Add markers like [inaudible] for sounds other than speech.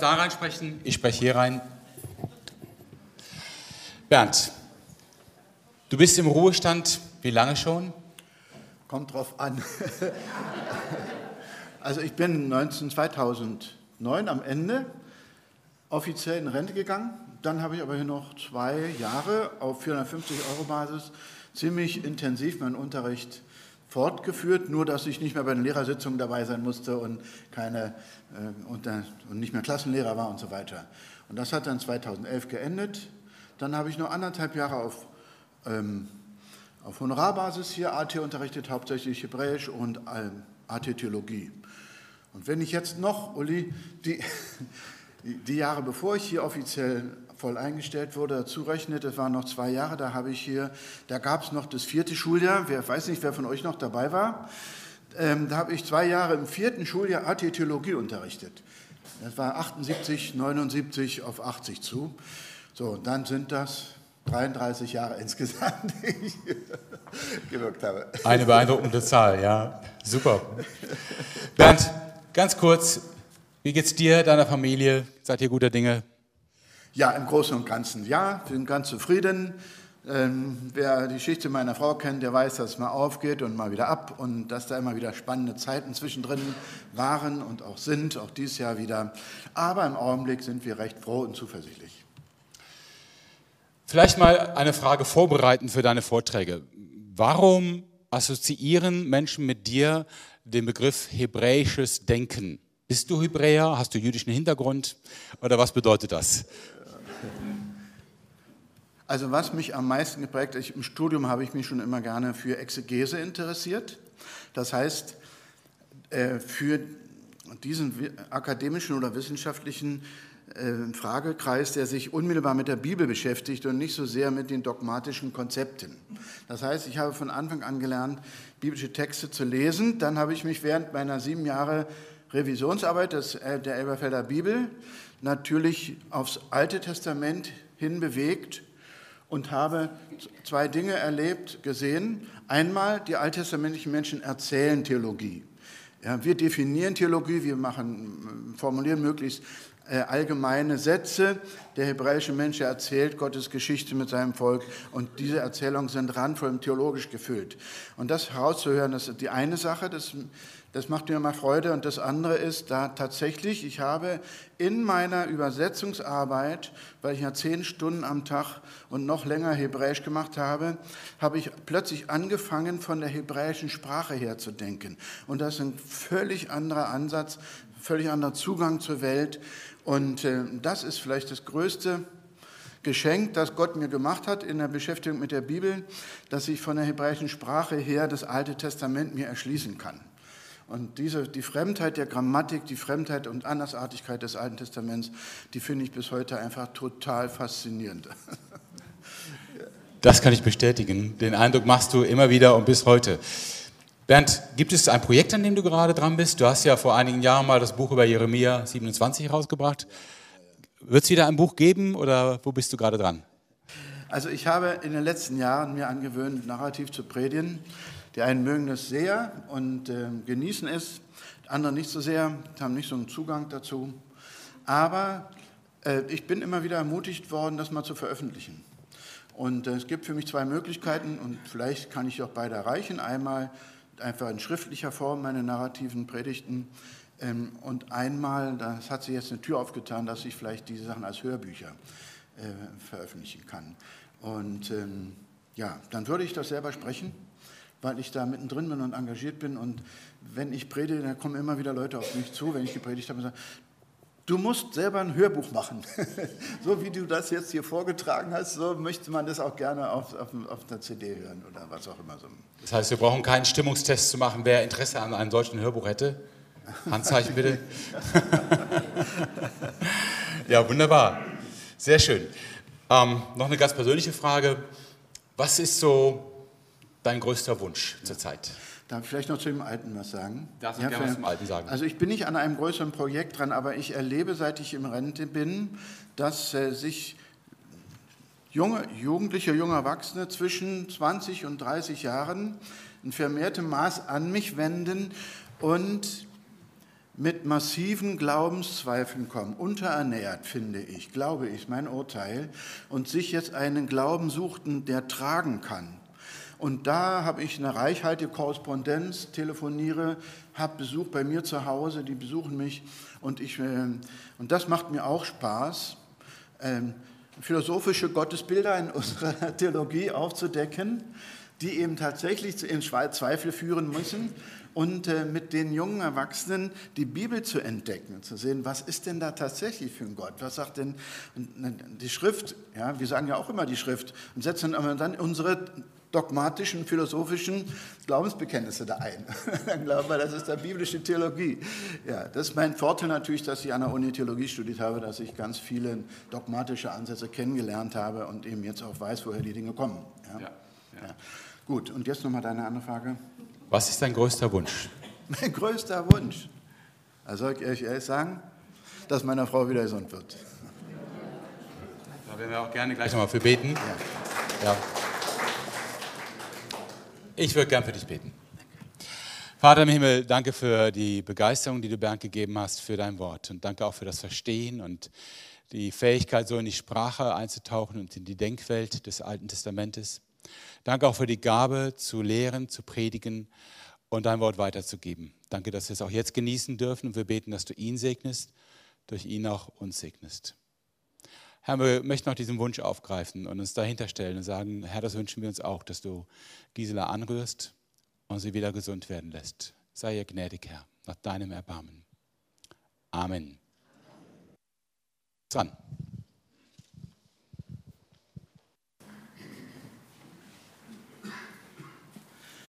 da reinsprechen, ich spreche hier rein. Bernd, du bist im Ruhestand, wie lange schon? Kommt drauf an. [laughs] also ich bin 19, 2009 am Ende offiziell in Rente gegangen. Dann habe ich aber hier noch zwei Jahre auf 450 Euro Basis ziemlich intensiv meinen Unterricht fortgeführt, nur dass ich nicht mehr bei den Lehrersitzungen dabei sein musste und, keine, äh, und, äh, und nicht mehr Klassenlehrer war und so weiter. Und das hat dann 2011 geendet. Dann habe ich noch anderthalb Jahre auf, ähm, auf Honorarbasis hier AT unterrichtet, hauptsächlich Hebräisch und ähm, AT Theologie. Und wenn ich jetzt noch, Uli, die, [laughs] die Jahre bevor ich hier offiziell voll eingestellt wurde, dazu rechnet, das waren noch zwei Jahre, da habe ich hier, da gab es noch das vierte Schuljahr, wer weiß nicht, wer von euch noch dabei war, ähm, da habe ich zwei Jahre im vierten Schuljahr AT Theologie unterrichtet. Das war 78, 79 auf 80 zu. So, und dann sind das 33 Jahre insgesamt, [laughs] die ich gewirkt habe. Eine beeindruckende Zahl, ja. Super. Bernd, ganz kurz, wie geht's dir, deiner Familie? Seid ihr guter Dinge? Ja, im Großen und Ganzen ja, wir sind ganz zufrieden. Ähm, wer die Geschichte meiner Frau kennt, der weiß, dass es mal aufgeht und mal wieder ab und dass da immer wieder spannende Zeiten zwischendrin waren und auch sind, auch dieses Jahr wieder. Aber im Augenblick sind wir recht froh und zuversichtlich. Vielleicht mal eine Frage vorbereiten für deine Vorträge. Warum assoziieren Menschen mit dir den Begriff hebräisches Denken? Bist du Hebräer? Hast du jüdischen Hintergrund? Oder was bedeutet das? Also was mich am meisten geprägt hat, im Studium habe ich mich schon immer gerne für Exegese interessiert. Das heißt, äh, für diesen akademischen oder wissenschaftlichen äh, Fragekreis, der sich unmittelbar mit der Bibel beschäftigt und nicht so sehr mit den dogmatischen Konzepten. Das heißt, ich habe von Anfang an gelernt, biblische Texte zu lesen. Dann habe ich mich während meiner sieben Jahre Revisionsarbeit des, äh, der Elberfelder Bibel natürlich aufs Alte Testament hinbewegt und habe zwei Dinge erlebt, gesehen. Einmal, die alttestamentlichen Menschen erzählen Theologie. Ja, wir definieren Theologie, wir machen, formulieren möglichst äh, allgemeine Sätze. Der hebräische Mensch erzählt Gottes Geschichte mit seinem Volk und diese Erzählungen sind randvoll theologisch gefüllt. Und das herauszuhören, das ist die eine Sache, das das macht mir immer Freude. Und das andere ist, da tatsächlich, ich habe in meiner Übersetzungsarbeit, weil ich ja zehn Stunden am Tag und noch länger Hebräisch gemacht habe, habe ich plötzlich angefangen, von der hebräischen Sprache her zu denken. Und das ist ein völlig anderer Ansatz, völlig anderer Zugang zur Welt. Und äh, das ist vielleicht das größte Geschenk, das Gott mir gemacht hat in der Beschäftigung mit der Bibel, dass ich von der hebräischen Sprache her das Alte Testament mir erschließen kann. Und diese, die Fremdheit der Grammatik, die Fremdheit und Andersartigkeit des Alten Testaments, die finde ich bis heute einfach total faszinierend. Das kann ich bestätigen. Den Eindruck machst du immer wieder und bis heute. Bernd, gibt es ein Projekt, an dem du gerade dran bist? Du hast ja vor einigen Jahren mal das Buch über Jeremia 27 rausgebracht. Wird es wieder ein Buch geben oder wo bist du gerade dran? Also ich habe in den letzten Jahren mir angewöhnt, narrativ zu predigen. Die einen mögen das sehr und äh, genießen es, andere nicht so sehr, haben nicht so einen Zugang dazu. Aber äh, ich bin immer wieder ermutigt worden, das mal zu veröffentlichen. Und äh, es gibt für mich zwei Möglichkeiten und vielleicht kann ich auch beide erreichen. Einmal einfach in schriftlicher Form meine narrativen Predigten ähm, und einmal, das hat sich jetzt eine Tür aufgetan, dass ich vielleicht diese Sachen als Hörbücher äh, veröffentlichen kann. Und ähm, ja, dann würde ich das selber sprechen weil ich da mittendrin bin und engagiert bin. Und wenn ich predige, dann kommen immer wieder Leute auf mich zu, wenn ich gepredigt habe und sagen, du musst selber ein Hörbuch machen. [laughs] so wie du das jetzt hier vorgetragen hast, so möchte man das auch gerne auf, auf, auf der CD hören oder was auch immer. Das heißt, wir brauchen keinen Stimmungstest zu machen, wer Interesse an einem solchen Hörbuch hätte. Handzeichen bitte. [laughs] ja, wunderbar. Sehr schön. Ähm, noch eine ganz persönliche Frage. Was ist so dein größter Wunsch zurzeit? Darf ich vielleicht noch zu dem Alten was sagen? Darf ich ja, gerne was zum Alten sagen? Also ich bin nicht an einem größeren Projekt dran, aber ich erlebe, seit ich im Rente bin, dass äh, sich junge, Jugendliche, junge Erwachsene zwischen 20 und 30 Jahren in vermehrtem Maß an mich wenden und mit massiven Glaubenszweifeln kommen, unterernährt, finde ich, glaube ich, mein Urteil, und sich jetzt einen Glauben suchten, der tragen kann. Und da habe ich eine reichhaltige Korrespondenz, telefoniere, habe Besuch bei mir zu Hause, die besuchen mich und, ich, äh, und das macht mir auch Spaß, ähm, philosophische Gottesbilder in [laughs] unserer Theologie aufzudecken, die eben tatsächlich in Zweifel führen müssen und äh, mit den jungen Erwachsenen die Bibel zu entdecken, zu sehen, was ist denn da tatsächlich für ein Gott? Was sagt denn die Schrift? Ja, wir sagen ja auch immer die Schrift und setzen aber dann unsere dogmatischen, philosophischen Glaubensbekenntnisse da ein. [laughs] Dann glauben wir, das ist der biblische Theologie. Ja, das ist mein Vorteil natürlich, dass ich an der Uni Theologie studiert habe, dass ich ganz viele dogmatische Ansätze kennengelernt habe und eben jetzt auch weiß, woher die Dinge kommen. Ja? Ja, ja. Gut, und jetzt nochmal deine andere Frage. Was ist dein größter Wunsch? [laughs] Mein größter Wunsch, also soll ich euch ehrlich sagen, dass meine Frau wieder gesund wird. Da werden wir auch gerne gleich nochmal für beten. Ja. Ich würde gern für dich beten. Vater im Himmel, danke für die Begeisterung, die du Bernd gegeben hast für dein Wort. Und danke auch für das Verstehen und die Fähigkeit, so in die Sprache einzutauchen und in die Denkwelt des Alten Testamentes. Danke auch für die Gabe, zu lehren, zu predigen und dein Wort weiterzugeben. Danke, dass wir es auch jetzt genießen dürfen und wir beten, dass du ihn segnest, durch ihn auch uns segnest. Herr, wir möchten auch diesen Wunsch aufgreifen und uns dahinter stellen und sagen, Herr, das wünschen wir uns auch, dass du Gisela anrührst und sie wieder gesund werden lässt. Sei ihr gnädig, Herr, nach deinem Erbarmen. Amen. Dran.